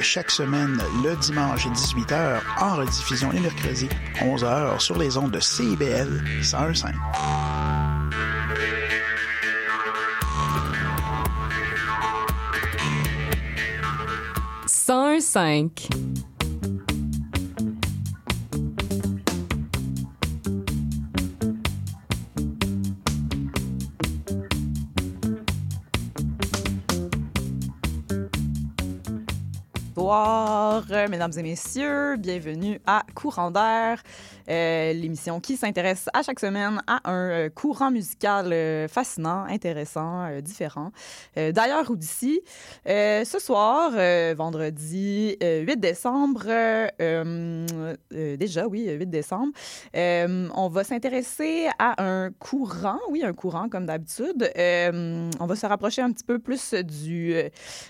Chaque semaine le dimanche 18h, en rediffusion les mercredis 11h sur les ondes de CIBL 101.5. cinq. Mesdames et messieurs. Bienvenue à Courant d'air. Euh, l'émission qui s'intéresse à chaque semaine à un euh, courant musical euh, fascinant, intéressant, différent. D'ailleurs ou d'ici, ce soir, vendredi 8 décembre, déjà, oui, 8 décembre, on va s'intéresser à un courant, oui, un courant comme d'habitude. on va se rapprocher un petit peu plus du,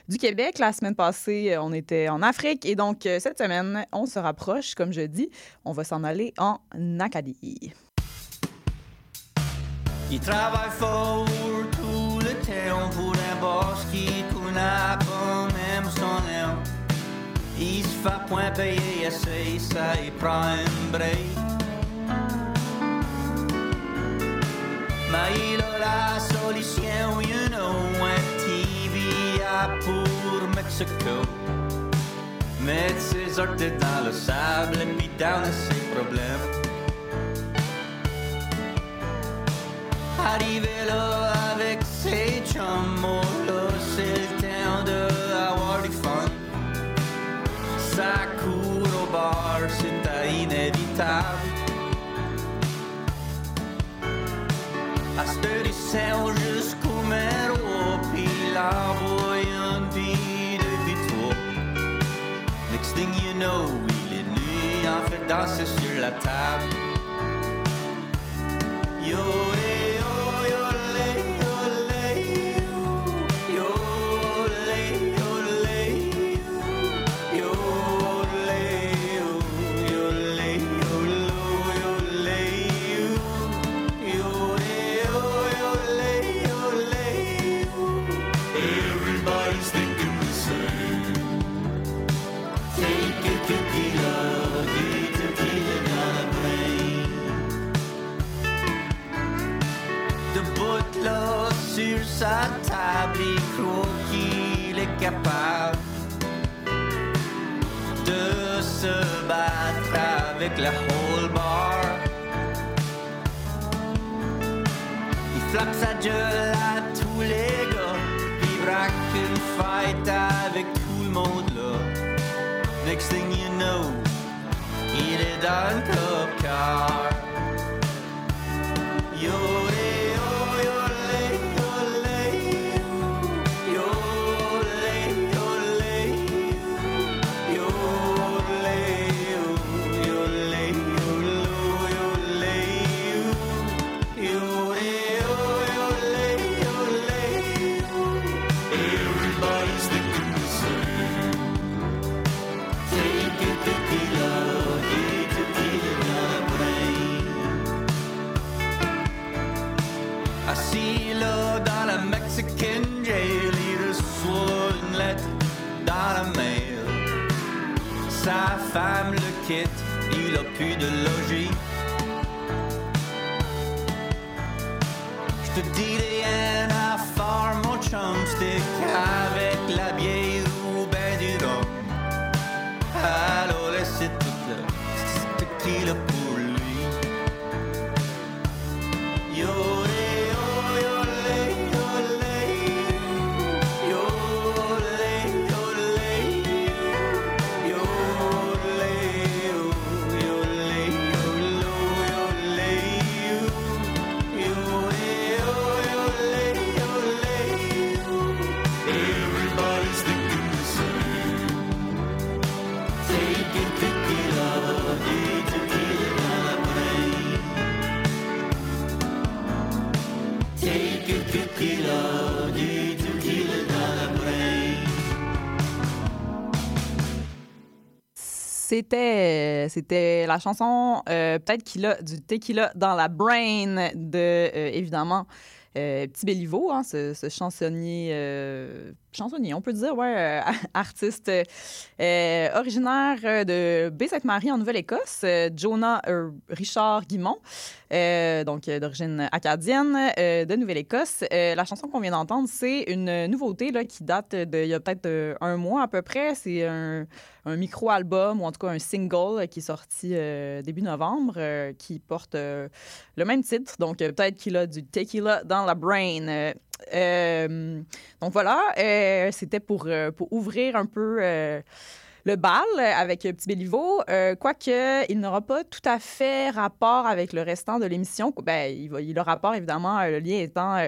du Québec. La semaine passée, on était en Afrique et donc cette semaine, on se rapproche, comme je dis, on va s'en aller en Acadie. Il travaille fort tout le temps pour un boss qui connaît pas même son nom. Il se fait point payer assez, ça il prend un break. Mais il a la solution, you know, un TV pour Mexico. Mettre ses orteils dans le sable et puis down ses problèmes. Arrivé là avec ses chums, oh c'est le temps de avoir du fun. Ça court au bar, c'est inévitable. À ce du jusqu'au il est nuit en fait danser sur la table. Yo, se battre avec la whole bar. Il flappe sa gueule à tous les gars, il braque une fight avec tout le monde là. Next thing you know, il est dans le cop car. Sa femme le quitte, il a plus de logis. Je te dis C'était, c'était la chanson euh, peut-être qu'il a du tequila dans la brain de euh, évidemment euh, Petit Béliveau, hein, ce, chansonnier chansonnier, on peut dire, ouais, artiste originaire de Baie-Sainte-Marie en Nouvelle-Écosse, Jonah Richard Guimont. donc d'origine acadienne de Nouvelle-Écosse. la chanson qu'on vient d'entendre, c'est une nouveauté là, qui date d'il y a peut-être un mois à peu près. C'est un, un micro-album ou en tout cas un single qui est sorti début novembre qui porte le même titre. Donc peut-être qu'il a du tequila dans la brain. Euh, donc voilà, euh, c'était euh, pour ouvrir un peu le bal avec Petit Béliveau, euh, quoique il n'aura pas tout à fait rapport avec le restant de l'émission. Ben, il, va, il a rapport, évidemment, le lien étant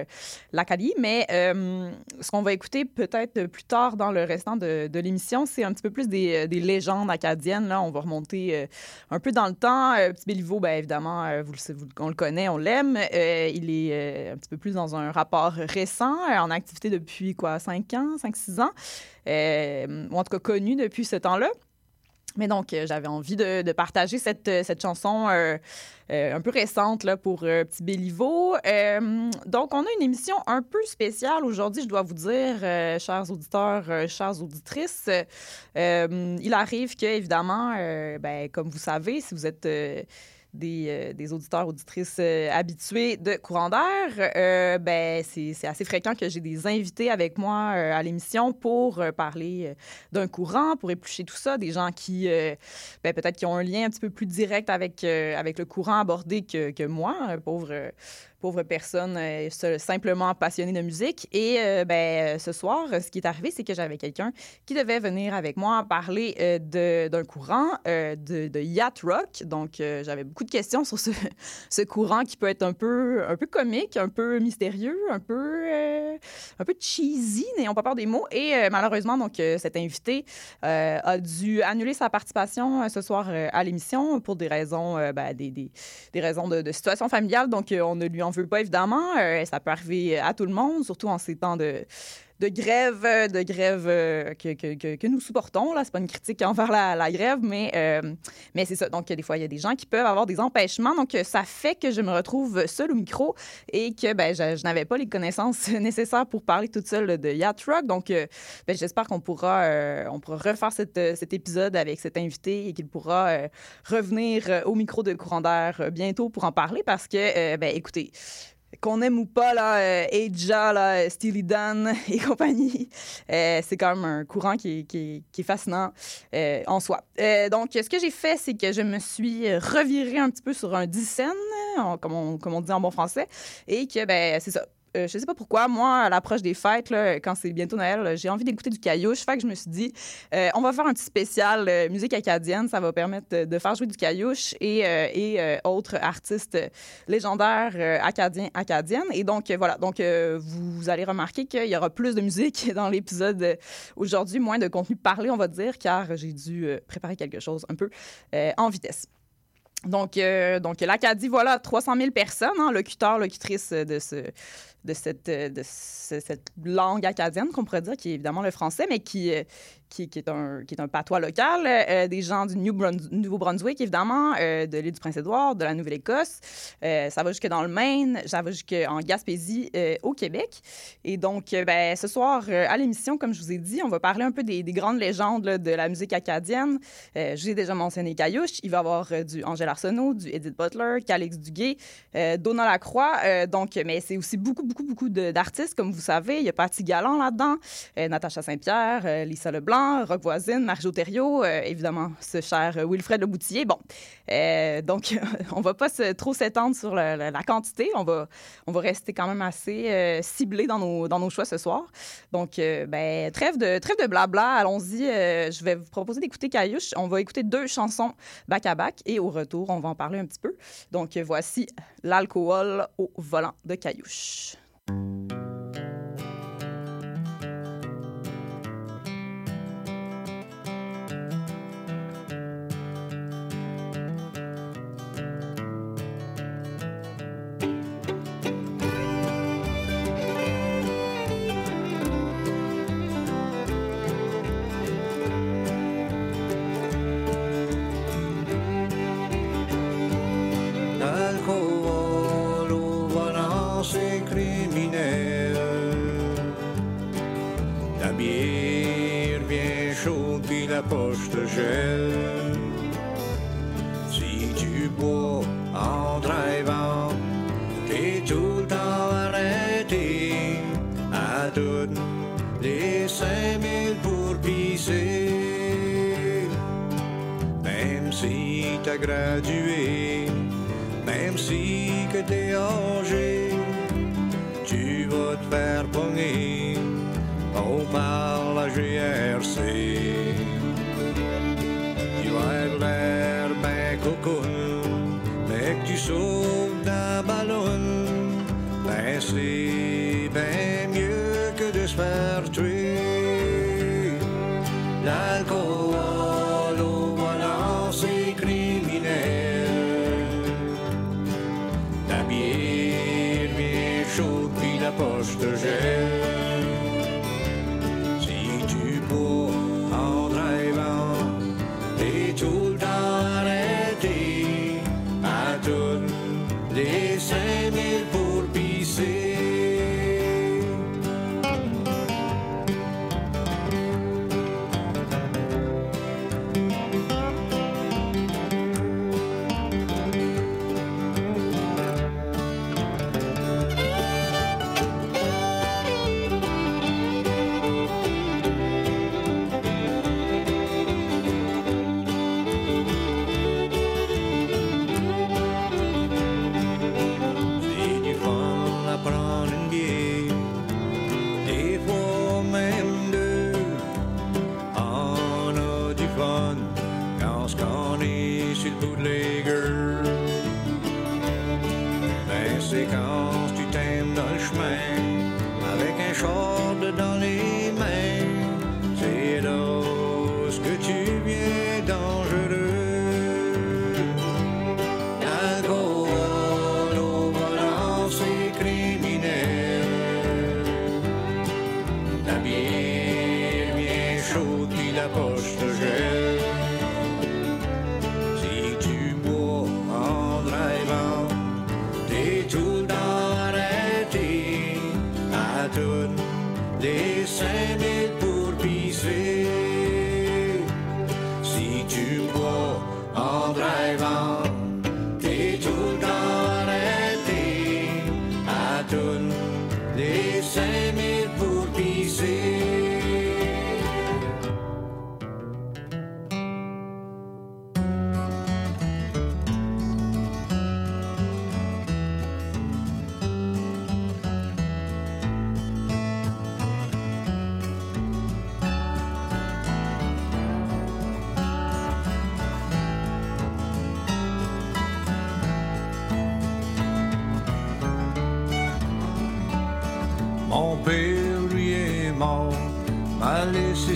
l'Acadie, mais ce qu'on va écouter peut-être plus tard dans le restant de, l'émission, c'est un petit peu plus des, des, légendes acadiennes. Là. On va remonter un peu dans le temps. Petit Béliveau, ben, évidemment, on le connaît, on l'aime. il est un petit peu plus dans un rapport récent, en activité depuis quoi, 5 ans, 5-6 ans. Euh, ou en tout cas connu depuis ce temps-là. Mais donc, euh, j'avais envie de, partager cette, cette chanson euh, un peu récente là, pour Petit Béliveau. donc, on a une émission un peu spéciale aujourd'hui, je dois vous dire, chers auditeurs, chères auditrices. il arrive que, évidemment, ben, comme vous savez, si vous êtes des, euh, des auditeurs, auditrices euh, habitués de courant d'air, euh, ben, c'est assez fréquent que j'ai des invités avec moi à l'émission pour parler d'un courant, pour éplucher tout ça, des gens qui, ben, peut-être qui ont un lien un petit peu plus direct avec, avec le courant abordé que, que moi, pauvre pauvre personne euh, simplement passionnée de musique. Et euh, ben, ce soir, ce qui est arrivé, c'est que j'avais quelqu'un qui devait venir avec moi parler euh, d'un courant de, de, yacht rock. Donc, j'avais beaucoup de questions sur ce, ce, courant qui peut être un peu, un peu comique, un peu mystérieux, un peu, un peu cheesy, n'ayons pas peur des mots. Et malheureusement, donc, cet invité a dû annuler sa participation ce soir à l'émission pour des raisons, ben, des, des, des, raisons de, de, situation familiale. Donc, on ne lui en veut pas, évidemment. Euh, ça peut arriver à tout le monde, surtout en ces temps de, de grève, de grève euh, que, nous supportons. Là, c'est pas une critique envers la, grève, mais, euh, mais c'est ça. Donc, des fois, il y a des gens qui peuvent avoir des empêchements. Donc, ça fait que je me retrouve seule au micro et que ben, je, n'avais pas les connaissances nécessaires pour parler toute seule de Yacht Rock. Donc, ben, j'espère qu'on pourra, pourra refaire cet épisode avec cet invité et qu'il pourra revenir au micro de courant d'air bientôt pour en parler parce que, ben, écoutez, qu'on aime ou pas, là, euh, Aja, là, Steely Dan et compagnie, euh, c'est quand même un courant qui, qui, qui est fascinant euh, en soi. donc, ce que j'ai fait, c'est que je me suis revirée un petit peu sur un dixaine, comme on, comme on dit en bon français, et que, ben, c'est ça, euh, je sais pas pourquoi, moi, à l'approche des fêtes, là, quand c'est bientôt Noël, j'ai envie d'écouter du caillouche. Fait que je me suis dit, euh, on va faire un petit spécial euh, musique acadienne. Ça va permettre de, faire jouer du caillouche et, et autres artistes légendaires acadiens, acadiennes. Et donc, voilà. Donc, vous allez remarquer qu'il y aura plus de musique dans l'épisode aujourd'hui, moins de contenu parlé, on va dire, car j'ai dû préparer quelque chose un peu en vitesse. Donc, donc l'Acadie, voilà, 300 000 personnes, hein, locuteurs, locutrices de ce, de cette, euh, de cette langue acadienne, qu'on pourrait dire, qui est évidemment le français, mais qui, euh, qui, est, un, qui est un patois local, euh, des gens du Nouveau-Brunswick, évidemment, de l'île du Prince-Édouard, de la Nouvelle-Écosse. ça va jusque dans le Maine, ça va jusqu'en Gaspésie, au Québec. Et donc, ben, ce soir, à l'émission, comme je vous ai dit, on va parler un peu des, grandes légendes de la musique acadienne. J'ai déjà mentionné Caillouche. Il va y avoir du Angèle Arsenault, du Edith Butler, Calix Duguay, Donna Lacroix. donc, mais c'est aussi beaucoup, beaucoup beaucoup, d'artistes, comme vous savez. Il y a Patty Galland là-dedans, euh, Natacha Saint-Pierre, euh, Lisa Leblanc, Rock Voisine, Marjo Thériault, euh, évidemment, ce cher Wilfred Leboutillier. Bon, donc, on va pas se, trop s'étendre sur la, quantité. On va, on va rester quand même assez ciblé dans nos, dans nos choix ce soir. Donc, ben, trêve de, trêve de blabla. Allons-y. je vais vous proposer d'écouter Caillouche. On va écouter deux chansons back-à-back et au retour, on va en parler un petit peu. Donc, voici l'alcool au volant de Caillouche. Música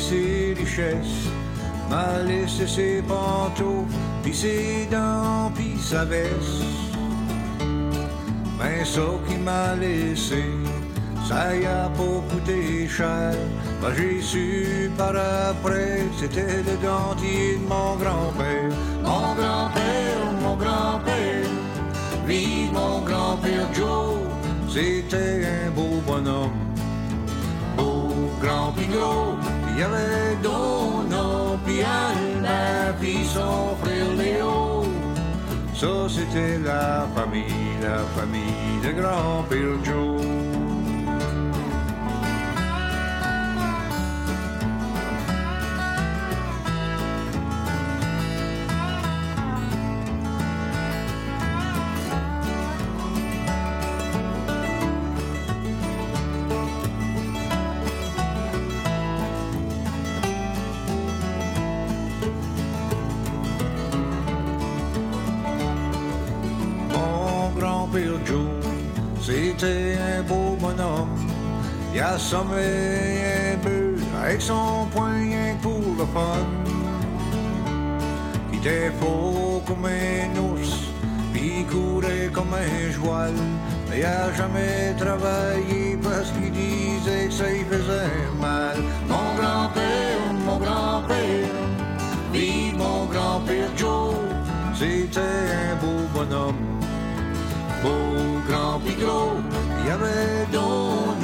ses richesses, m'a laissé ses pantoufles, pis ses dents, pis sa veste. Mais ça qui m'a laissé, ça y a pas coûté cher. Ben, j'ai su par après, c'était le dentier de mon grand-père. Mon grand-père, mon grand-père, vive mon grand-père Joe, c'était un beau bonhomme. Beau, grand pis gros, il y avait Donna, pis Albert, pis son frère Léo. Ça, c'était la famille, la famille de grand-père Joe. Il assommait un peu avec son poing pour le fun. Il était faux comme un ours, puis il courait comme un joual. Mais il a jamais travaillé parce qu'il disait que ça lui faisait mal. Mon grand-père, mon grand-père, vive mon grand-père Joe, c'était un beau bonhomme beau, grand pis gros. Il avait Donna,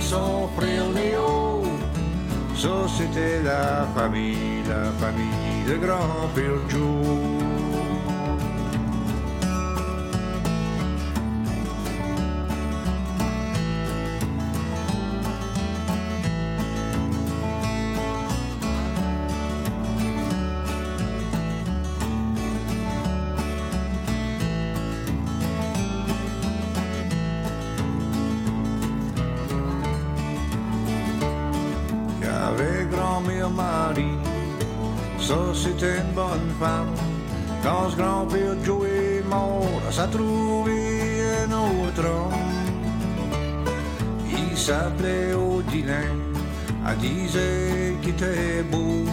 son frère Léo. Ça c'était la famille, la famille de grand-père Joe. C'était une bonne femme. Quand ce grand-père Joe est mort, a trouvé un autre homme. Il s'appelait Odilin, elle disait qu'il était beau.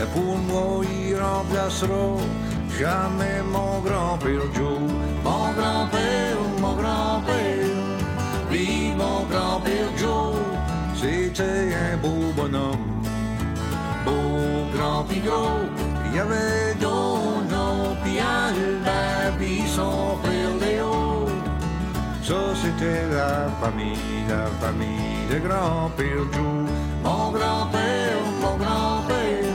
Et pour moi, il remplacera jamais mon grand-père Joe. Mon grand-père, mon grand-père, oui, mon grand-père Joe, c'était un beau bonhomme. Beau grand pigot, il y avait Dono, puis Albert, puis son frère Léo. Ça, c'était la famille, la famille de grand-père Joe. Mon grand-père, mon grand-père,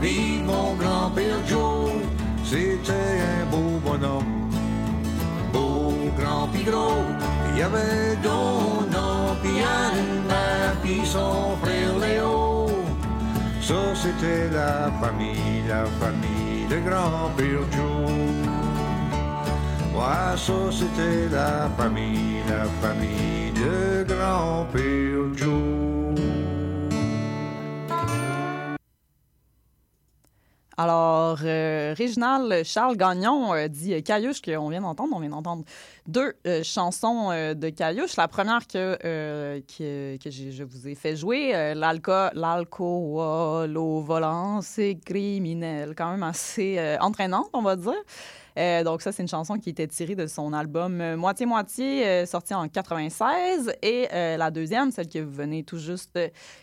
vive mon grand-père Joe. C'était un beau bonhomme, beau grand pigot. Il y avait Dono, puis Albert, puis son frère Léo. Ça, c'était la famille, la famille de grand-père Joe. Ouais, ça, c'était la famille, la famille de grand-père Joe. Alors, euh, Réginald Charles Gagnon euh, dit Caillouche qu'on vient d'entendre. On vient d'entendre deux euh, chansons euh, de Caillouche. La première que, euh, que, que je vous ai fait jouer, l'alco- l'alcool au volant, c'est criminel. Quand même assez entraînante, on va dire. Euh, donc ça, c'est une chanson qui était tirée de son album euh, Moitié-Moitié, euh, sorti en 96. Et euh, la deuxième, celle que vous venez tout juste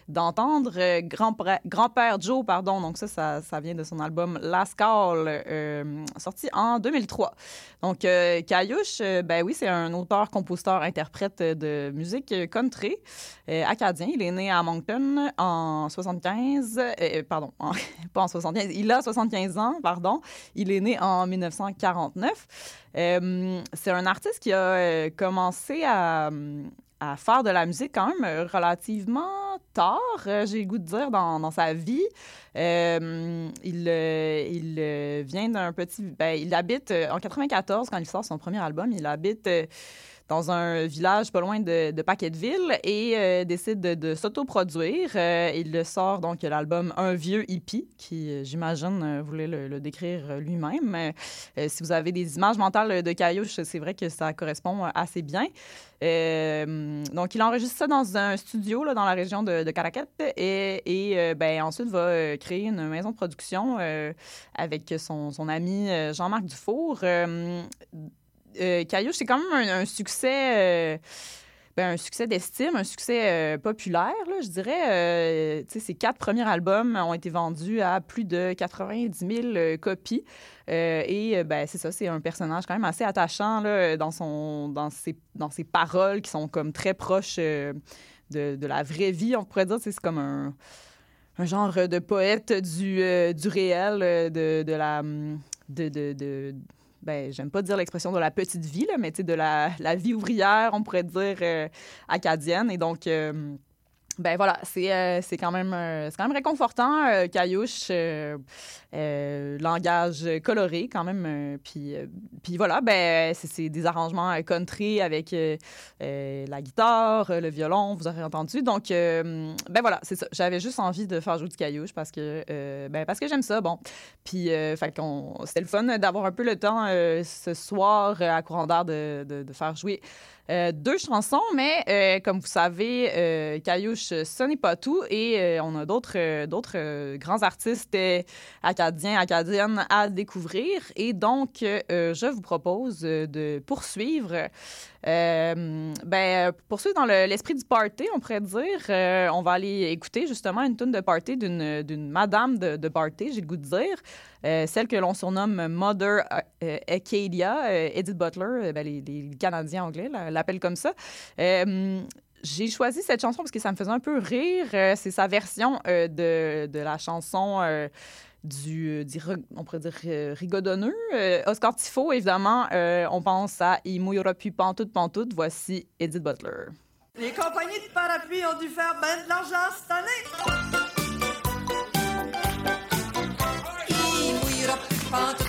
d'entendre, Grand-Père Grand-Père Joe, pardon. Donc ça, ça, vient de son album Last Call, sorti en 2003. Donc Caillouche, ben oui, c'est un auteur, compositeur, interprète de musique country acadien. Il est né à Moncton en 75, euh, pardon, pas en 75, il a 75 ans, pardon. Il est né en 1949. Euh, c'est un artiste qui a euh, commencé à, faire de la musique quand même relativement tard, euh, j'ai le goût de dire, dans, sa vie. Il vient d'un petit... Ben, il habite en 94, quand il sort son premier album, il habite... dans un village pas loin de, de Paquetteville et euh, décide de, de s'autoproduire. Euh, il sort donc l'album Un vieux hippie, qui, euh, j'imagine, voulait le, décrire lui-même. Si vous avez des images mentales de Caillouche, c'est vrai que ça correspond assez bien. Donc, il enregistre ça dans un studio là, dans la région de, de Caracat et, ben, ensuite va créer une maison de production avec son, ami Jean-Marc Dufour. Euh, Caillouche, c'est quand même un, succès. euh, ben, un succès d'estime, un succès euh, populaire, là, je dirais. Euh, ses quatre premiers albums ont été vendus à plus de 90 000 euh, copies. Et ben, c'est ça, c'est un personnage quand même assez attachant là, dans, son, dans, ses, dans ses paroles qui sont comme très proches de, la vraie vie, on pourrait dire. C'est comme un, genre de poète du, du réel, de, la... de, de- ben, j'aime pas dire l'expression de la petite vie, là, mais de la, la vie ouvrière, on pourrait dire, euh, acadienne. Et donc, euh, ben voilà, c'est euh, c'est quand, même, euh, quand même réconfortant. euh, Caillouche, euh, langage coloré quand même. puis, puis voilà, ben, c'est des arrangements country avec la guitare, le violon, vous aurez entendu. Donc, ben voilà, c'est. J'avais juste envie de faire jouer du Caillouche parce que, ben, parce que j'aime ça. Bon, puis c'était le fun d'avoir un peu le temps ce soir à courant d'air de- de faire jouer euh, deux chansons, mais euh, comme vous savez, euh, Caillouche, ce n'est pas tout. Et euh, on a d'autres euh, euh, grands artistes euh, acadiens, acadiennes à découvrir. Et donc, euh, je vous propose euh, de poursuivre. Euh, ben, pour ceux dans l'esprit du party, on pourrait dire, euh, on va aller écouter justement une tune de party d'une madame de, de party, j'ai le goût de dire, euh, celle que l'on surnomme Mother Acadia, Edith Butler, ben, les, les, Canadiens anglais l'appellent comme ça. j'ai choisi cette chanson parce que ça me faisait un peu rire. C'est sa version de, de, la chanson du, euh, on pourrait dire euh, rigodonneux. Euh, Oscar Tifo, évidemment, on pense à Il mouillera plus pantoute, pantoute. Voici Edith Butler. Les compagnies de parapluies ont dû faire ben de l'argent cette année. Il mouillera pantoute.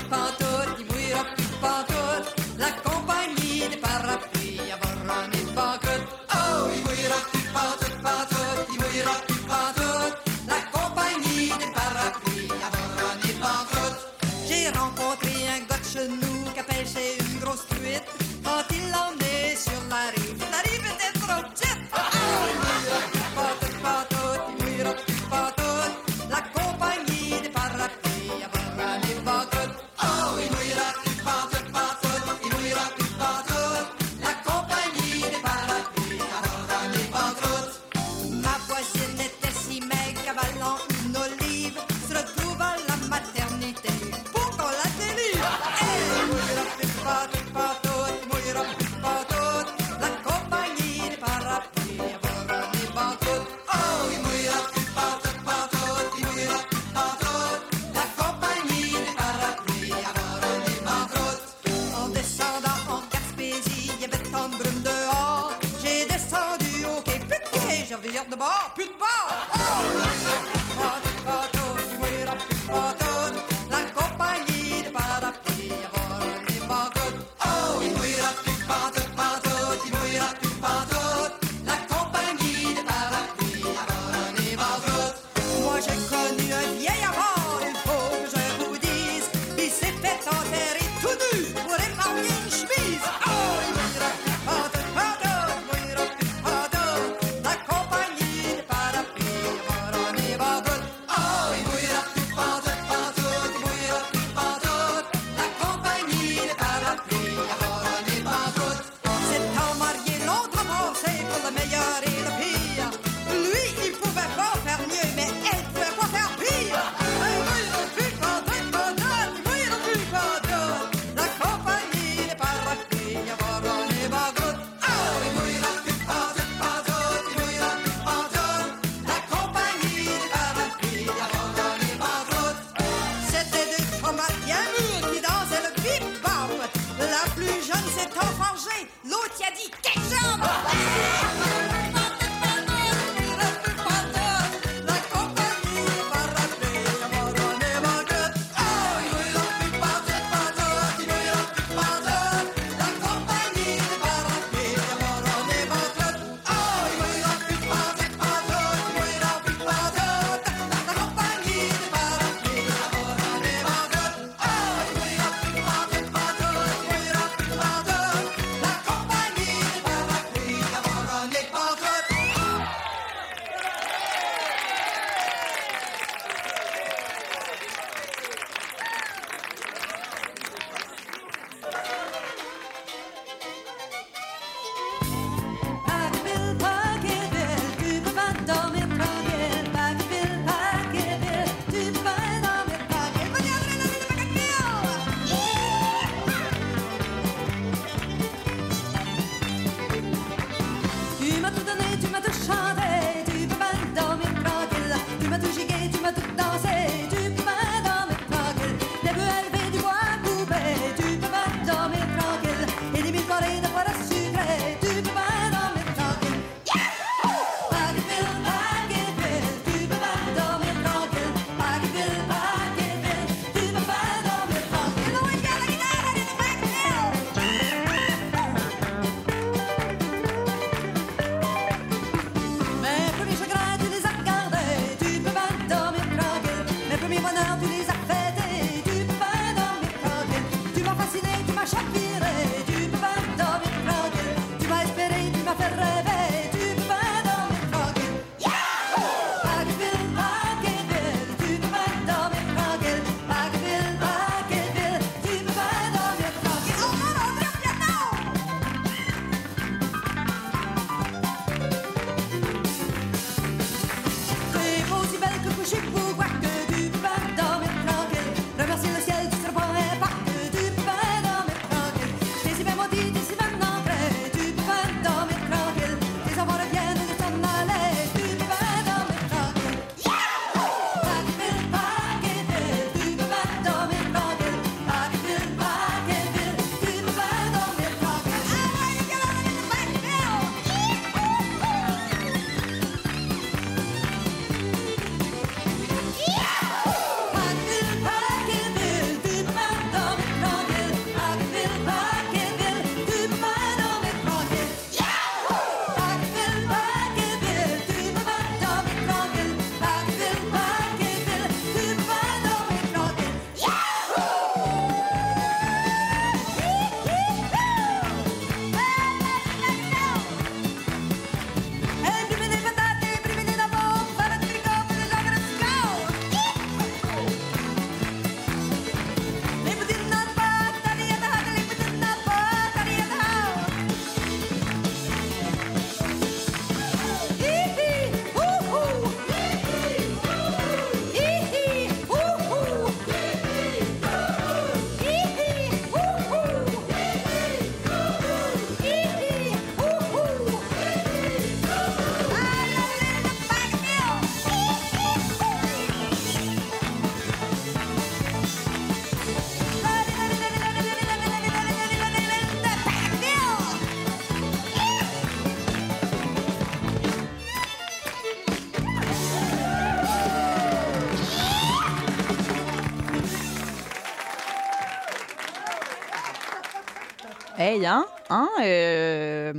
Hey, hein? Hein? Euh,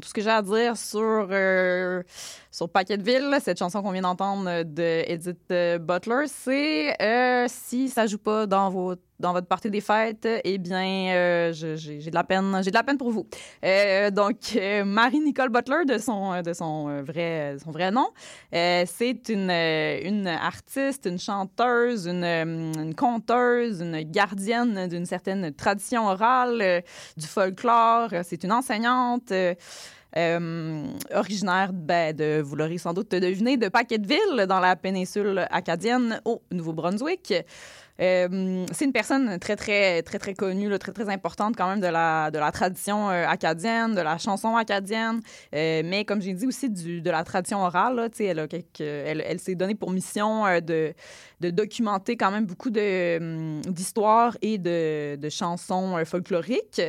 tout ce que j'ai à dire sur, euh, sur Paquetteville, cette chanson qu'on vient d'entendre de Edith euh, Butler, c'est euh, si ça joue pas dans, dans votre partie des fêtes, eh bien, euh, j'ai de la peine, j'ai de la peine pour vous. Euh, donc, euh, Marie-Nicole Butler, de son, de son, euh, vrai, son vrai nom, euh, c'est une, euh, une artiste, une chanteuse, une, euh, une conteuse, une gardienne d'une certaine tradition orale, euh, du folklore. C'est une enseignante. Euh, originaire, ben, de, vous l'aurez sans doute deviné, de Paquetteville, dans la péninsule acadienne, au Nouveau-Brunswick. Euh, c'est une personne très, très, très, très connue, très, très importante quand même de la, de la tradition euh, acadienne, de la chanson acadienne, euh, mais comme j'ai dit aussi de la tradition orale. Là, elle, elle, s'est donnée pour mission de, de documenter quand même beaucoup hum, d'histoires et de, de chansons folkloriques.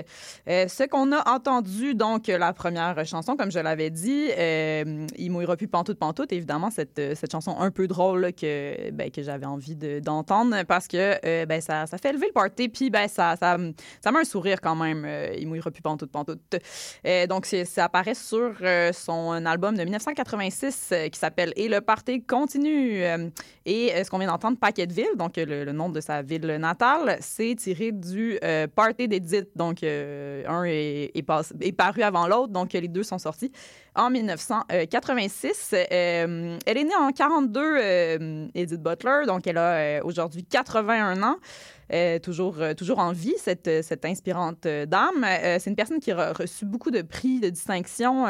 Ce qu'on a entendu, donc, la première chanson, comme je l'avais dit, Il mouillera plus pantoute pantoute, évidemment, cette, cette chanson un peu drôle que, ben, que j'avais envie de- d'entendre parce que euh, ben, ça, ça fait lever le party, puis ben, ça, ça, ça met un sourire quand même, euh, Il mouillera plus pantoute pantoute. Euh, donc, ça apparaît sur euh, son album de 1986 euh, qui s'appelle Et le party continue. Et ce qu'on vient d'entendre, Paquetteville, donc le, nom de sa ville natale, c'est tiré du Party d'Edith. Donc, un est, est paru avant l'autre, donc les deux sont sortis en 1986. Euh, elle est née en 42, euh, Edith Butler, donc elle a aujourd'hui 81 ans. Euh, toujours, euh, toujours en vie, cette, euh, cette inspirante dame. C'est une personne qui a reçu beaucoup de prix, de distinctions,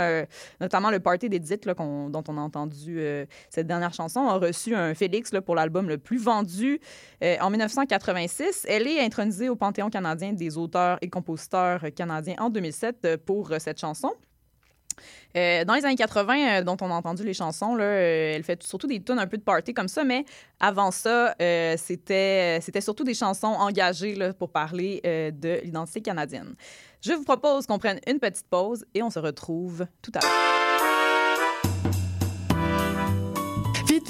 notamment le Party d'Edith, dont on a entendu cette dernière chanson, a reçu un Félix là, pour l'album le plus vendu en 1986. Elle est intronisée au Panthéon canadien des auteurs et compositeurs canadiens en 2007 euh, pour cette chanson. Euh, dans les années 80, euh, dont on a entendu les chansons, là, euh, elle fait surtout des tunes un peu de party comme ça, mais avant ça, c'était c'était surtout des chansons engagées là, pour parler de l'identité canadienne. Je vous propose qu'on prenne une petite pause et on se retrouve tout à l'heure.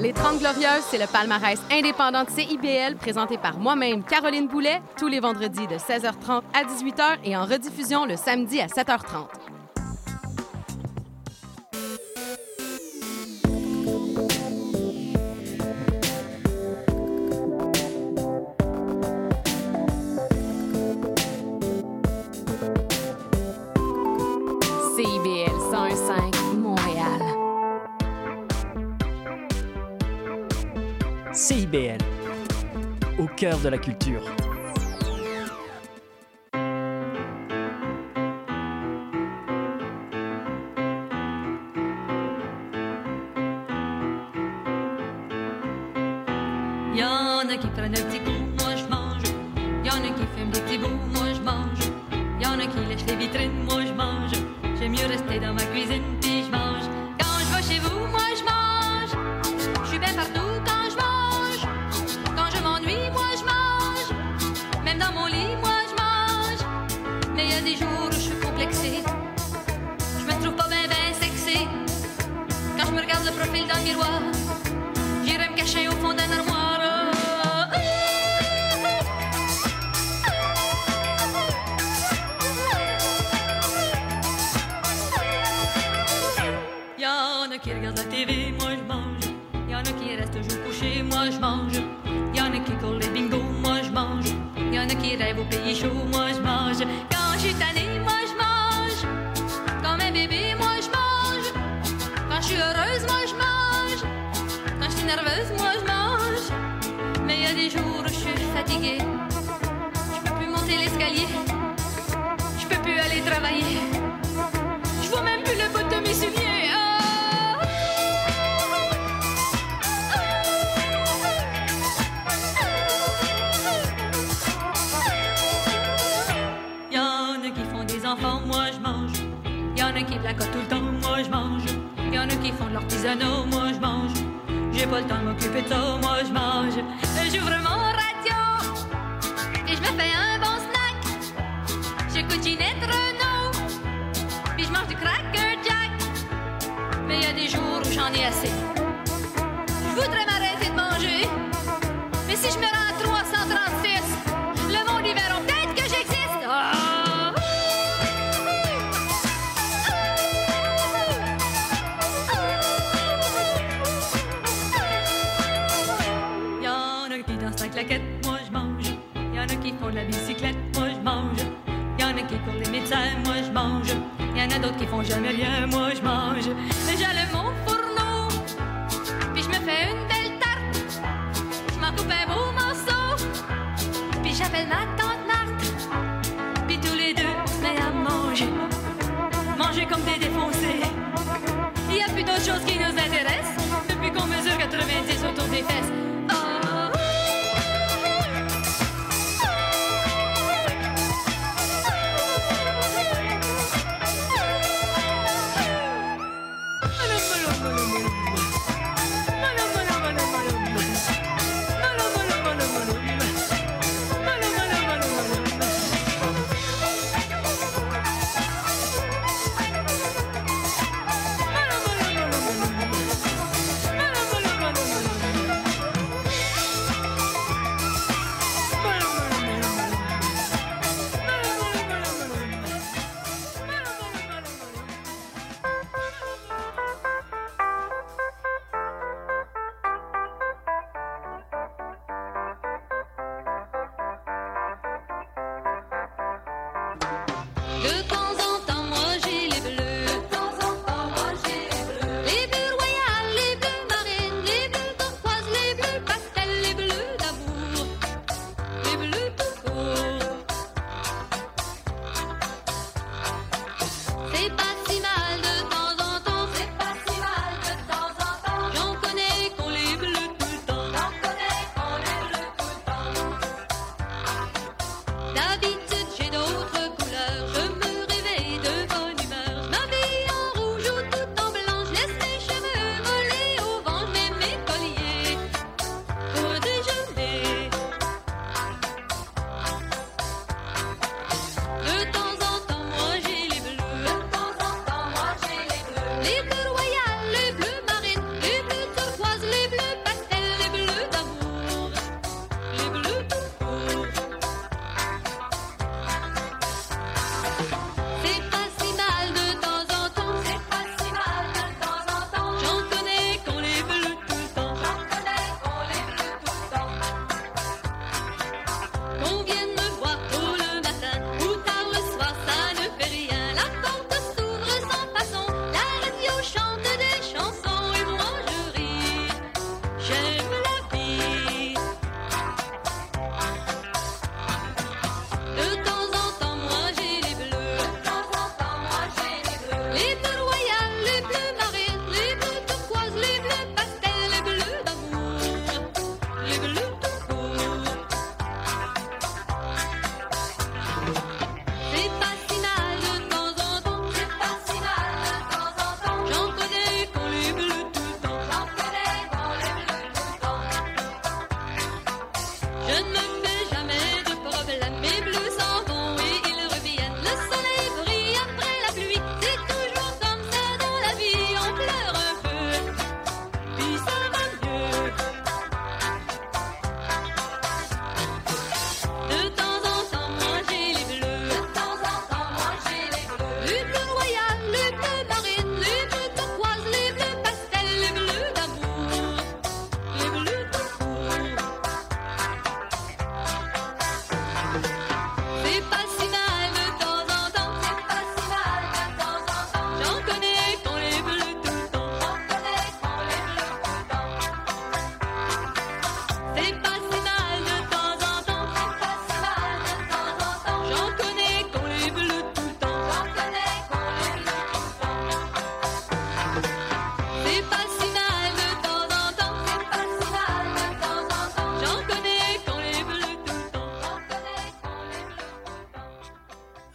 Les 30 Glorieuses, c'est le palmarès indépendant de CIBL présenté par moi-même, Caroline Boulet, tous les vendredis de 16h30 à 18h et en rediffusion le samedi à 7h30. CIBL, au cœur de la culture. Y'en a qui prennent un petit coup, moi je mange. Y'en a qui fument des petits bouts, moi je mange. Y'en a qui lèchent les vitrines, moi je mange. J'aime mieux rester dans ma cuisine miroir. J'irai me cacher au fond d'un armoire. Y'en a qui regardent la TV, moi je mange. Y'en a qui restent toujours couchés, moi je mange. Y'en a qui courent les bingos, moi je mange. Y'en a qui rêvent au pays chaud, moi je mange. Mais il y a des jours où je suis fatiguée. Je peux plus monter l'escalier. Je peux plus aller travailler. Je vois même plus le bout de mes souliers. Il y en a qui font des enfants, moi je mange. Il y en a qui placotent tout le temps, moi je mange. Il y en a qui font de l'artisanat, moi je mange. J'ai pas le temps de m'occuper de ça, moi je mange. Et J'ai vraiment raté.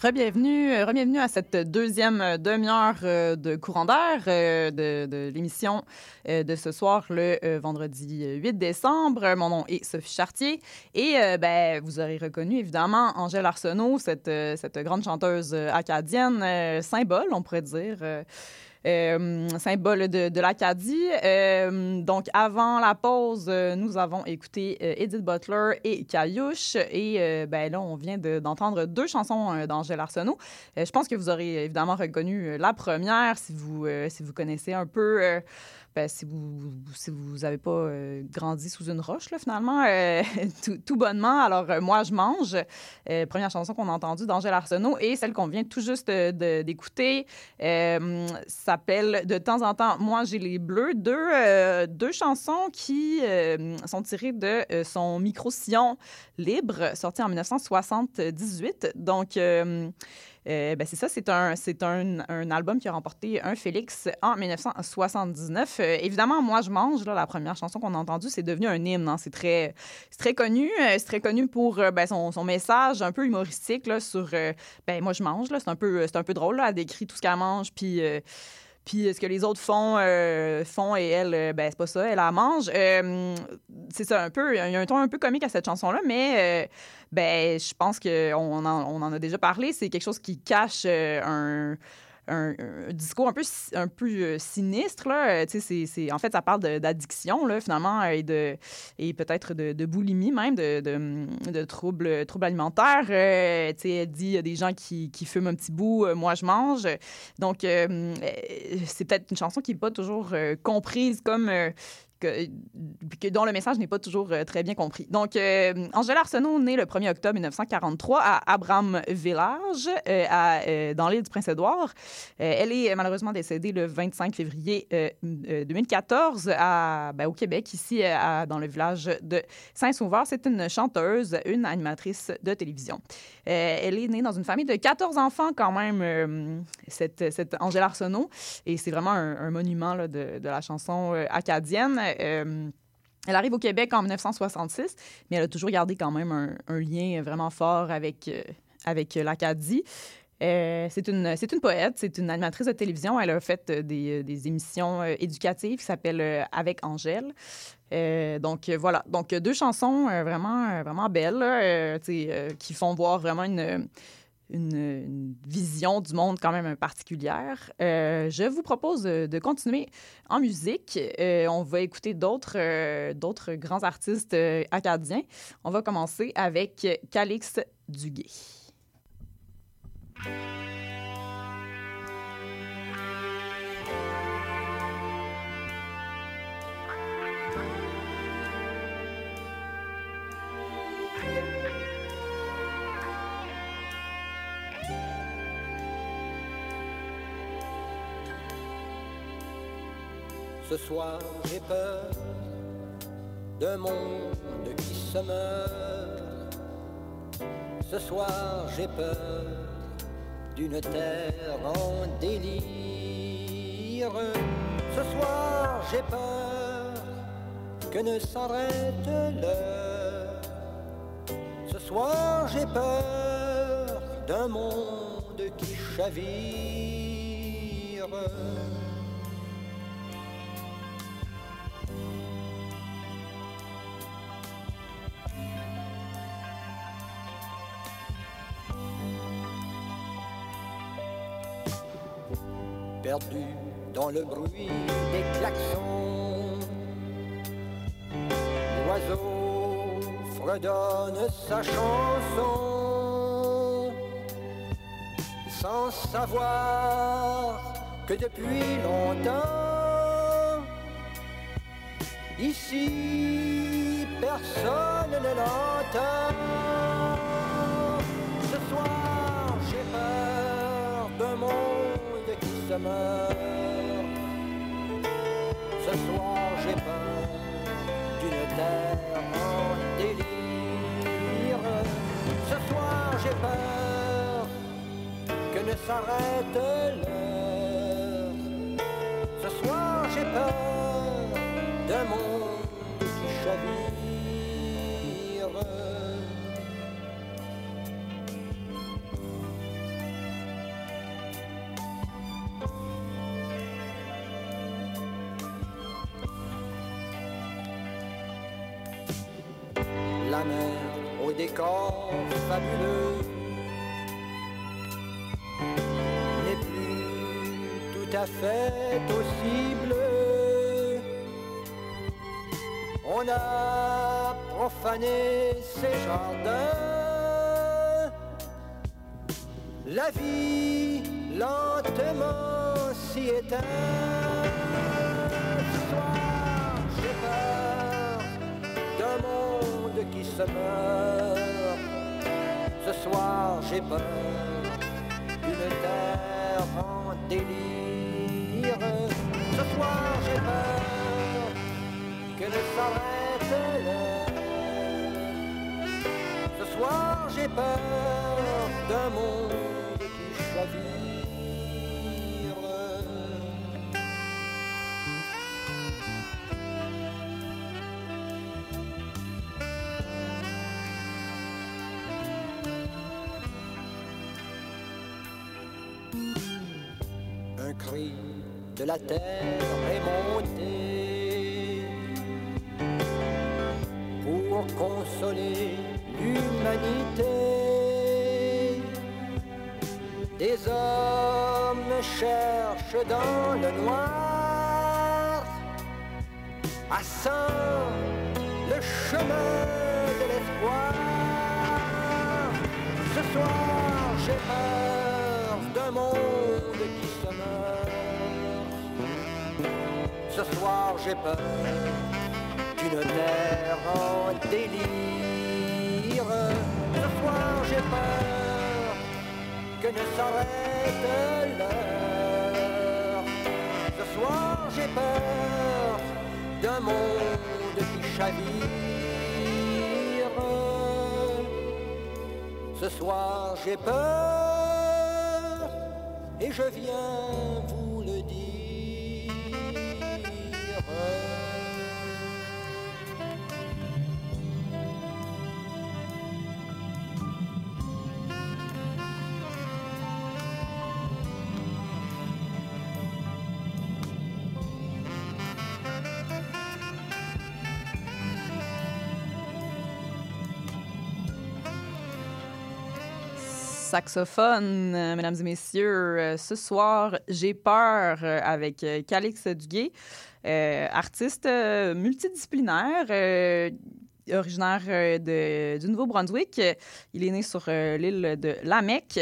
Rebienvenue à cette deuxième euh, demi-heure euh, de courant d'air euh, de, l'émission euh, de ce soir, le euh, vendredi 8 décembre. Mon nom est Sophie Chartier et euh, ben, vous aurez reconnu évidemment Angèle Arsenault, cette, euh, cette grande chanteuse euh, acadienne, euh, symbole, on pourrait dire. Euh, symbole de, l'Acadie. Euh, donc, avant la pause, euh, nous avons écouté Edith Butler et Caillouche. Et ben, là, on vient de- d'entendre deux chansons d'Angèle Arsenault. Je pense que vous aurez évidemment reconnu la première si vous, si vous connaissez un peu. Ben, si vous si vous pas euh, grandi sous une roche, là, finalement, euh, tout, bonnement. Alors, euh, moi, je mange. Première chanson qu'on a entendue d'Angèle Arsenault et celle qu'on vient tout juste d'écouter s'appelle de temps en temps Moi, j'ai les bleus. Deux, deux chansons qui sont tirées de son micro-sillon libre, sorti en 1978. Donc, euh, ben, c'est ça, c'est un, c'est un, un album qui a remporté un Félix en 1979. Euh, évidemment, Moi, je mange, là, la première chanson qu'on a entendue, c'est devenu un hymne. hein. C'est très, très connu. Euh, c'est très connu pour ben, son, son message un peu humoristique là, sur ben, Moi, je mange. là. C'est un, peu, c'est un peu drôle. Là. Elle décrit tout ce qu'elle mange. Puis. Puis ce que les autres font, euh, font et elle, euh, ben, c'est pas ça, elle la mange. Euh, c'est ça, un peu. Il y a un ton un peu comique à cette chanson-là, mais ben, je pense qu'on en, on en a déjà parlé. C'est quelque chose qui cache un. Un, discours un peu, un peu euh, sinistre. Là. Euh, c'est- c'est- en fait, ça parle d'addiction, finalement, et, de, et peut-être de, boulimie même, de, de, troubles, troubles alimentaires. Euh, elle dit il y a des gens qui, qui fument un petit bout, euh, moi je mange. Donc, euh, euh, c'est peut-être une chanson qui n'est pas toujours euh, comprise comme. Que, dont le message n'est pas toujours euh, très bien compris. Donc, euh, Angèle Arsenault, née le 1er octobre 1943 à Abraham Village, euh, dans l'île du Prince-Édouard. Elle est malheureusement décédée le 25 février euh, euh, 2014 à, ben, au Québec, ici dans le village de Saint-Sauveur. C'est une chanteuse, une animatrice de télévision. Elle est née dans une famille de 14 enfants quand même, cette, Angèle Arsenault. Et c'est vraiment un, monument de, la chanson acadienne. Euh, elle arrive au Québec en 1966, mais elle a toujours gardé quand même un, lien vraiment fort avec, euh, avec l'Acadie. Euh, c'est une, une poète, c'est une animatrice de télévision. Elle a fait des, des émissions éducatives qui s'appellent Avec Angèle. Donc voilà, donc deux chansons vraiment, vraiment belles, qui font voir vraiment une, une, vision du monde quand même particulière. Euh, je vous propose de, continuer en musique. Euh, on va écouter d'autres euh, d'autres grands artistes acadiens. On va commencer avec Calix Duguay. Ce soir j'ai peur d'un monde qui se meurt. Ce soir j'ai peur d'une terre en délire. Ce soir j'ai peur que ne s'arrête l'heure. Ce soir j'ai peur d'un monde qui chavire. Dans le bruit des klaxons. L'oiseau fredonne sa chanson sans savoir que depuis longtemps, ici, personne ne l'entend. Ce soir, j'ai peur d'un monde Ce soir, j'ai peur d'une terre en délire. Ce soir, j'ai peur que ne s'arrête l'heure. Ce soir, j'ai peur d'un monde qui chavire. Au décor fabuleux n'est plus tout à fait possible. On a profané ces jardins. La vie lentement s'y éteint. Ce soir, j'ai peur d'une terre en délire. Ce soir, j'ai peur que ne s'arrête l'heure. Ce soir, j'ai peur d'un monde de la terre est monté pour consoler l'humanité. Des hommes cherchent dans le noir à le chemin de l'espoir. Ce soir, j'ai peur d'un monde j'ai peur d'une terre en délire. Ce soir, j'ai peur que ne s'arrête l'heure. Ce soir, j'ai peur d'un monde qui chavire. Ce soir, j'ai peur et je viens vous saxophone, euh, mesdames et messieurs. Euh, Ce soir, j'ai peur euh, avec Calix Duguay, artiste multidisciplinaire. originaire de, du Nouveau-Brunswick. Il est né sur l'île de Lamec.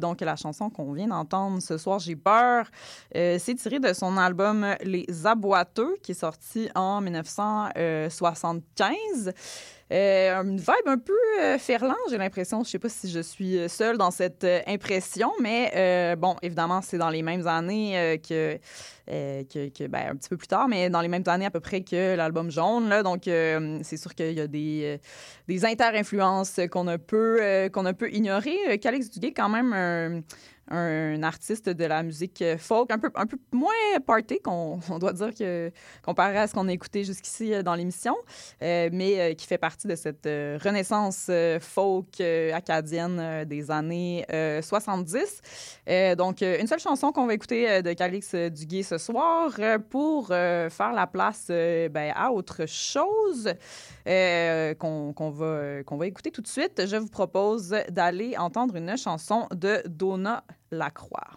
Donc, la chanson qu'on vient d'entendre ce soir, J'ai peur, c'est tiré de son album Les Aboiteux, qui est sorti en 1975. Euh, une vibe un peu euh, Ferland, j'ai l'impression. Je sais pas si je suis seule dans cette euh, impression, mais euh, bon, évidemment, c'est dans les mêmes années euh, que, euh, que, ben, un petit peu plus tard, mais dans les mêmes années à peu près que l'album Jaune. Là, donc, euh, c'est sûr qu'il y a des, euh, des inter-influences qu'on ne peut, euh, qu'on ne peut ignorer. Euh, Calix Duguay, quand même, un, artiste de la musique folk, un peu, un peu moins party, qu'on on doit dire, que, comparé à ce qu'on a écouté jusqu'ici euh, dans l'émission, euh, mais euh, qui fait partie de cette renaissance folk acadienne des années euh, 70. Euh, donc, une seule chanson qu'on va écouter de Calix Duguay ce soir pour faire la place ben, à autre chose euh, qu'on qu'on va, qu'on va écouter tout de suite. Je vous propose d'aller entendre une chanson de Donna Lacroix.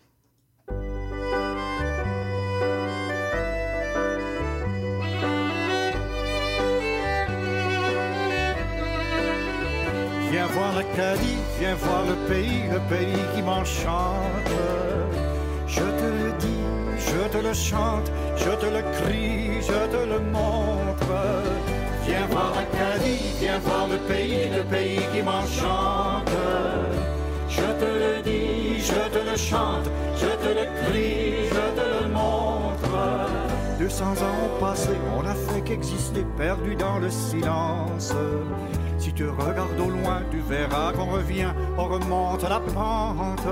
Viens voir l'Acadie, viens voir le pays, le pays qui m'enchante. Je te le dis, je te le chante, je te le crie, je te le montre. Viens voir l'Acadie, viens voir le pays, le pays qui m'enchante. Je te le dis, je te le chante, je te le crie, je te le montre. 200 ans ont passé, on n'a fait qu'exister, perdu dans le silence. Si tu regardes au loin, tu verras qu'on revient, on remonte la pente.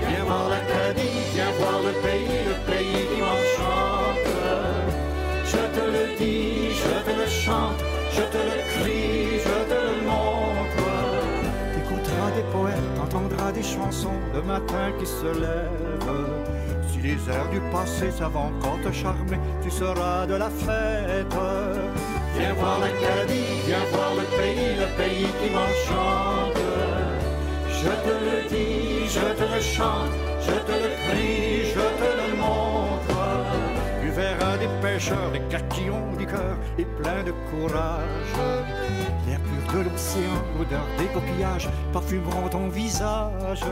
Viens voir l'Acadie, viens voir le pays, le pays qui m'enchante. Je te le dis, te le chante, je te le crie, je te le montre. T'écouteras des poètes, t'entendras des chansons, le matin qui se lève. Si les airs du passé savent encore te charmer, tu seras de la fête. Viens voir l'Acadie, viens voir le pays, le pays qui m'enchante. Je te le dis, je te le chante, je te le crie, je te le montre. Tu verras des ont du cœur et plein de courage. L'air pur de l'océan, l'odeur des coquillages parfumeront ton visage.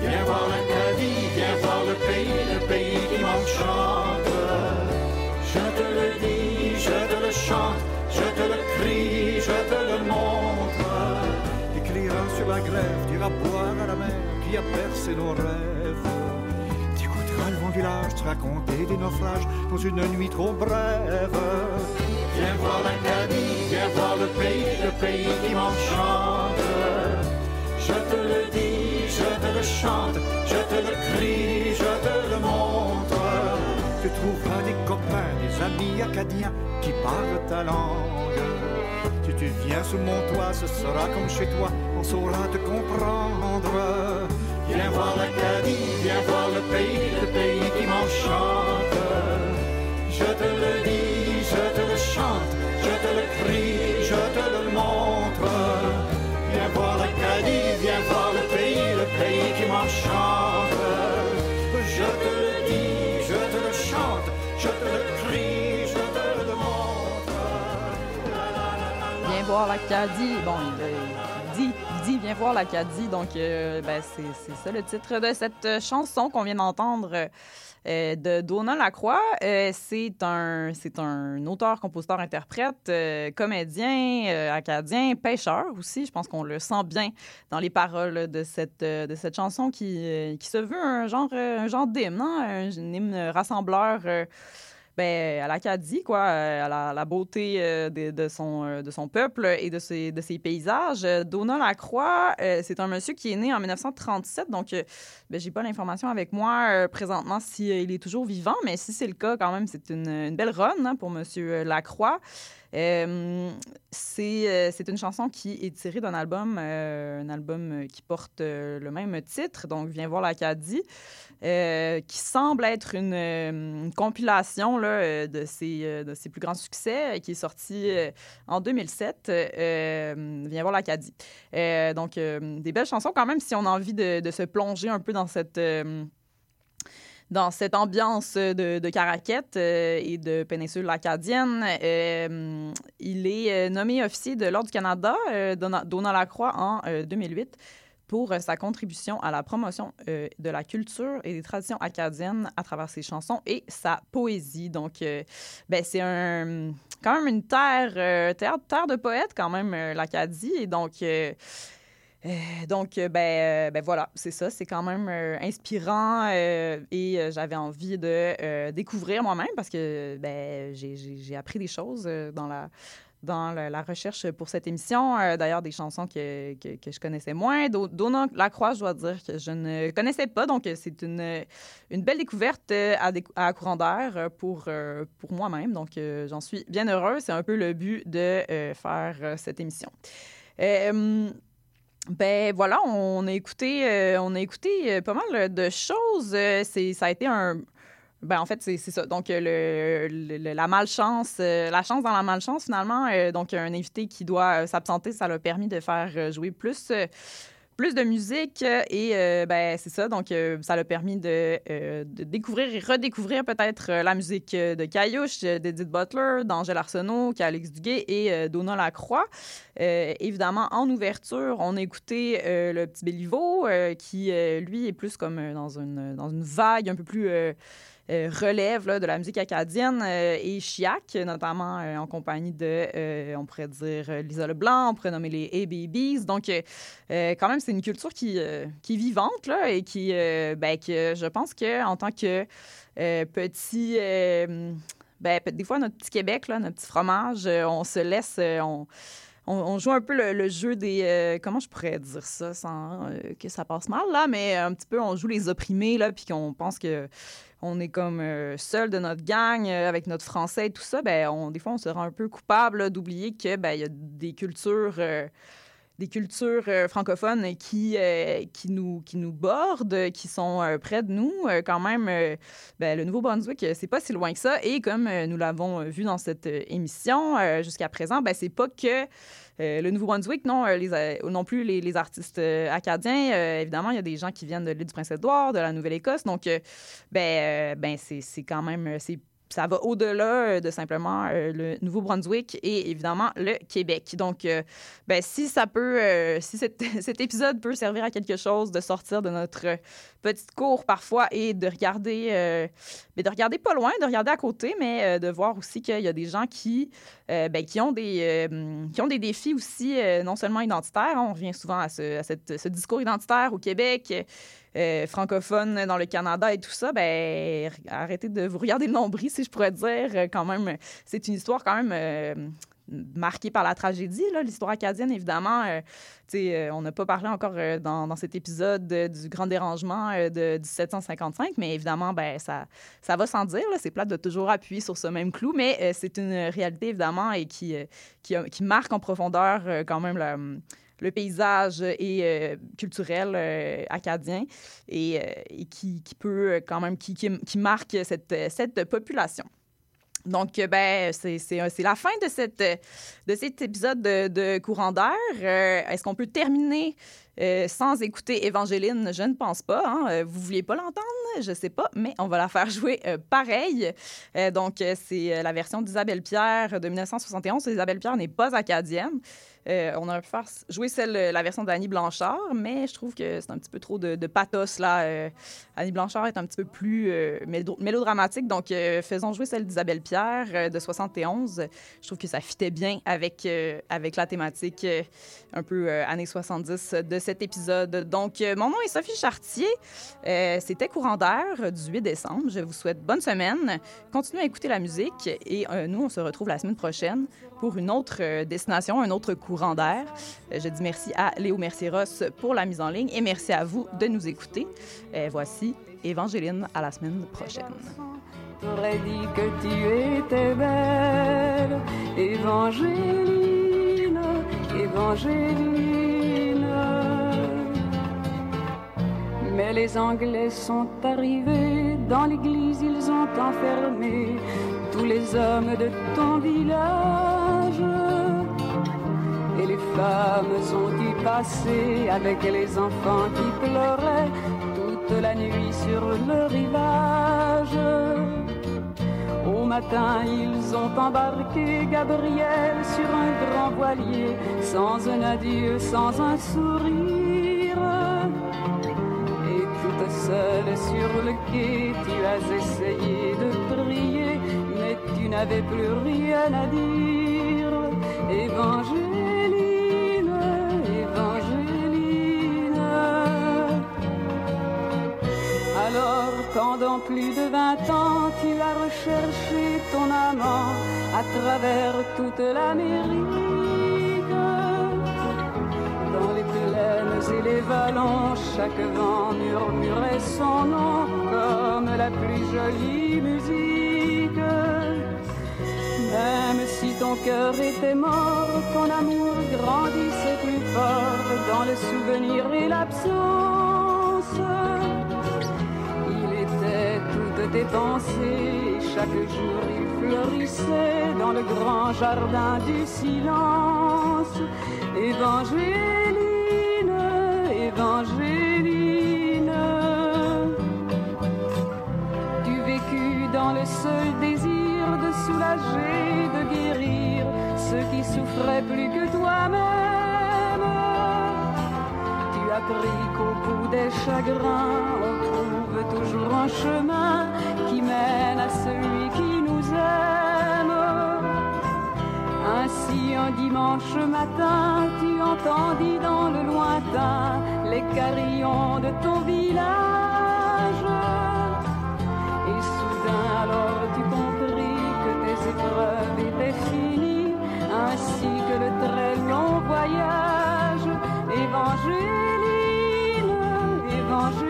Viens voir l'Acadie, viens voir le pays, le pays qui m'enchante. Je te le dis, je te le chante, je te le crie, je te le montre. T'écriras sur la grève, t'iras boire à la mer qui a percé nos rêves. Large te raconter des naufrages dans une nuit trop brève. Viens voir l'Acadie, viens voir le pays, le pays qui m'enchante. Je te le dis, je te le chante, je te le crie, je te le montre. Tu trouveras des copains, des amis acadiens qui parlent ta langue. Si tu viens sous mon toit, ce sera comme chez toi, on saura te comprendre. Viens voir l'Acadie, viens voir le pays, le pays te le crie, je te le montre. Viens voir l'Acadie, viens voir le pays, le pays qui m'enchante. Je te le dis, je te le chante, je te le crie, je te le montre. Viens voir l'Acadie. Bon, il, dit, dit viens voir l'Acadie. Donc, euh, ben, c'est c'est ça le titre de cette euh, chanson qu'on vient d'entendre. Euh, de Donna Lacroix, Euh, c'est un, auteur, compositeur, interprète, euh, comédien, acadien, pêcheur aussi. Je pense qu'on le sent bien dans les paroles de cette, chanson qui, se veut un genre, un genre d'hymne, hein, un hymne rassembleur. Ben, à l'Acadie, quoi, euh, à la, la beauté euh, de, de son, euh, de son peuple et de ses, paysages. Donald Lacroix, c'est un monsieur qui est né en 1937, donc ben, j'ai pas l'information avec moi présentement s'il est toujours vivant, mais si c'est le cas, quand même, c'est une, une belle run hein, pour monsieur Lacroix. Euh, c'est euh, c'est une chanson qui est tirée d'un album, euh, un album qui porte le même titre, donc Viens voir l'Acadie, euh, qui semble être une, compilation là, de, ses, de ses plus grands succès, qui est sorti en 2007, euh, Viens voir l'Acadie. Donc, des belles chansons quand même, si on a envie de se plonger un peu dans cette... dans cette ambiance de, de Caraquette euh, et de péninsule acadienne. Euh, il est euh, nommé officier de l'Ordre du Canada, euh, Donald Lacroix, en euh, 2008 pour sa contribution à la promotion de la culture et des traditions acadiennes à travers ses chansons et sa poésie. Donc, ben, c'est quand même une terre, de poètes, quand même, l'Acadie. Donc, euh, donc, euh, ben, euh, ben voilà, c'est ça. C'est quand même inspirant et j'avais envie de découvrir moi-même parce que ben, j'ai- appris des choses dans la dans la, recherche pour cette émission. D'ailleurs, des chansons que, que, je connaissais moins. Do- Donna Lacroix, je dois dire que je ne connaissais pas. Donc, c'est une, une belle découverte à, à courant d'air pour, pour moi-même. Donc, j'en suis bien heureuse. C'est un peu le but de faire cette émission. Ben voilà, on a écouté, euh, on a écouté euh, pas mal de choses. Euh, c'est, ça a été un. Ben en fait, c'est, ça. Donc, le, la malchance, la chance dans la malchance, finalement. donc, un invité qui doit s'absenter, ça l'a permis de faire jouer plus. Plus de musique et euh, ben c'est ça donc euh, ça l'a permis de, euh, de découvrir et redécouvrir peut-être la musique de Caillouche, d'Edith Butler, d'Angèle Arsenault, Calix Duguay et Donna Lacroix. Évidemment, en ouverture, on a écouté le petit Béliveau, qui, lui, est plus comme dans une, vague un peu plus relève là, de la musique acadienne, euh, et Chiac, notamment euh, en compagnie de, euh, on pourrait dire, euh, Lisa Leblanc, on pourrait nommer les A-Babies. Donc, euh, euh, quand même, c'est une culture qui, euh, qui est vivante, là, et qui, euh, ben, que je pense qu'en tant que euh, petit... euh, ben, des fois, notre petit Québec, notre petit fromage, euh, on se laisse... euh, on, on, joue un peu le, jeu des... euh, comment je pourrais dire ça sans euh, que ça passe mal, là? Mais un petit peu, on joue les opprimés, là, puis qu'on pense que on est comme euh, seul de notre gang euh, avec notre français et tout ça. Ben, des fois, on se rend un peu coupable d'oublier que ben, il y a des cultures... euh, des cultures francophones qui, qui, nous, qui nous bordent, qui sont près de nous. Quand même, ben, le Nouveau-Brunswick, c'est pas si loin que ça. Et comme nous l'avons vu dans cette émission jusqu'à présent, ben, c'est pas que le Nouveau-Brunswick, non, euh, euh, non plus les, artistes euh, acadiens. Euh, évidemment, il y a des gens qui viennent de l'île du Prince-Édouard, de la Nouvelle-Écosse. Donc, euh, ben, euh, ben c'est quand même... euh, c'est ça va au-delà euh, de simplement euh, le Nouveau-Brunswick et évidemment le Québec. Donc, euh, ben, si ça peut, si cet, cet épisode peut servir à quelque chose, de sortir de notre petite cour parfois et de regarder, mais de regarder pas loin, de regarder à côté, mais de voir aussi qu'il y a des gens qui, ben, qui, ont des, qui ont des défis aussi, non seulement identitaires, hein, on revient souvent à ce, à cette- ce discours identitaire au Québec, euh, francophone dans le Canada et tout ça, ben, arrêtez de vous regarder le nombril, si je pourrais dire. Euh, Quand même, c'est une histoire quand même euh, marquée par la tragédie, l'histoire acadienne, évidemment. Euh, euh, on n'a pas parlé encore euh, dans, cet épisode du grand dérangement de 1755, mais évidemment, ben, ça, ça va sans dire. C'est plate de toujours appuyer sur ce même clou, mais c'est une réalité, évidemment, et qui, qui, qui marque en profondeur quand même le paysage et euh, culturel euh, acadien et, euh, qui, peut quand même qui, marque cette, cette population. Donc, ben, c'est la fin de, cette, de cet épisode de, de Courant d'air. Est-ce qu'on peut terminer sans écouter Évangéline? Je ne pense pas. hein. Vous ne vouliez pas l'entendre? Je ne sais pas, mais on va la faire jouer euh, pareil. Donc, c'est la version d'Isabelle Pierre de 1971. Isabelle Pierre n'est pas acadienne. Euh, on aurait pu faire jouer celle, la version d'Annie Blanchard, mais je trouve que c'est un petit peu trop de, pathos là. Euh, Annie Blanchard est un petit peu plus euh, mélo- mélodramatique, donc euh, faisons jouer celle d'Isabelle Pierre euh, de 71. Je trouve que ça fitait bien avec, euh, avec la thématique euh, un peu euh, années 70 de cet épisode. Donc, euh, mon nom est Sophie Chartier. Euh, C'était Courant d'air euh, du 8 décembre. Je vous souhaite bonne semaine. Continuez à écouter la musique et euh, nous, on se retrouve la semaine prochaine pour une autre euh, destination, un autre courant d'air. Euh, je dis merci à Léo Mercieros pour la mise en ligne et merci à vous de nous écouter. Euh, voici Évangéline à la semaine prochaine. Mais les Anglais sont arrivés dans l'église, ils ont enfermé tous les hommes de ton village. Et les femmes ont dû passer avec les enfants qui pleuraient toute la nuit sur le rivage. Au matin, ils ont embarqué Gabriel sur un grand voilier, sans un adieu, sans un sourire. Seule sur le quai, tu as essayé de prier, mais tu n'avais plus rien à dire. Évangéline, Évangéline. Alors, pendant plus de vingt ans, tu as recherché ton amant à travers toute l'Amérique. Et les vallons, chaque vent murmurait son nom comme la plus jolie musique. Même si ton cœur était mort, ton amour grandissait plus fort dans le souvenir et l'absence. Il était toutes tes pensées, chaque jour il fleurissait dans le grand jardin du silence. Évangéline, Évangéline, tu vécus dans le seul désir de soulager, de guérir ceux qui souffraient plus que toi-même. Tu as appris qu'au bout des chagrins, on trouve toujours un chemin qui mène à celui qui nous aime. Ainsi, un dimanche matin, tu entendis dans le lointain les carillons de ton village. Et soudain, alors tu compris que tes épreuves étaient finies, ainsi que le très long voyage. Évangéline, Évangéline.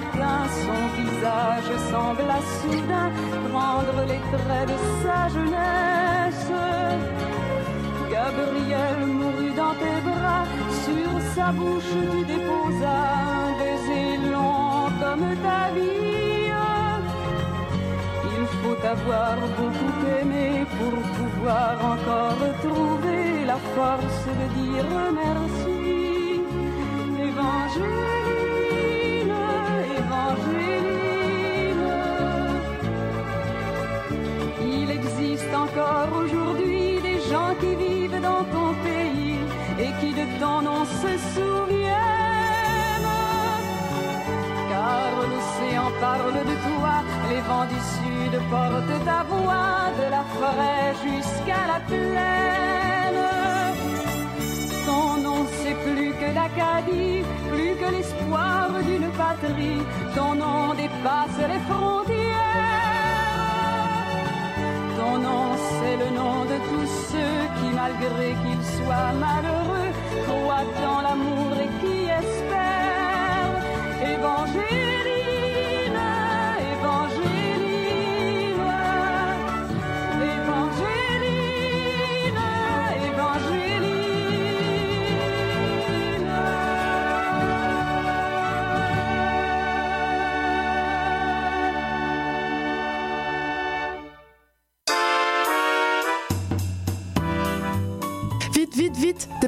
Son visage semble à soudain prendre les traits de sa jeunesse. Gabriel mourut dans tes bras, sur sa bouche tu déposas un baiser long comme ta vie. Il faut avoir beaucoup aimé pour pouvoir encore trouver la force de dire merci. Évangéline, aujourd'hui des gens qui vivent dans ton pays et qui de ton nom se souviennent. Car l'océan parle de toi, les vents du sud portent ta voix de la forêt jusqu'à la plaine. Ton nom c'est plus que l'Acadie, plus que l'espoir d'une patrie. Ton nom dépasse les frontières. Ton nom c'est le nom de tous ceux qui, malgré qu'ils soient malheureux, croient dans l'amour et qui espèrent. Évangéline,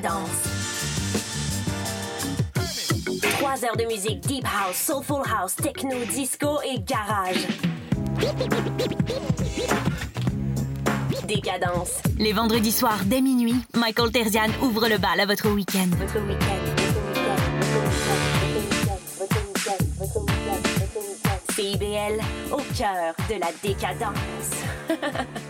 Décadence. Trois heures de musique Deep House, Soulful House, Techno, Disco et Garage. Décadence. Les vendredis soirs dès minuit, Michael Terzian ouvre le bal à votre week-end. CIBL, au cœur de la décadence.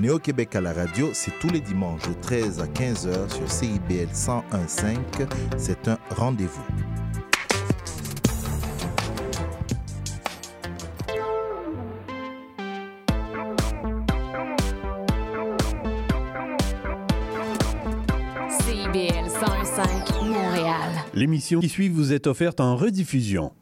Néo-Québec à la radio, c'est tous les dimanches de 13 à 15h sur CIBL 101.5. C'est un rendez-vous. CIBL 101.5 Montréal. L'émission qui suit vous est offerte en rediffusion.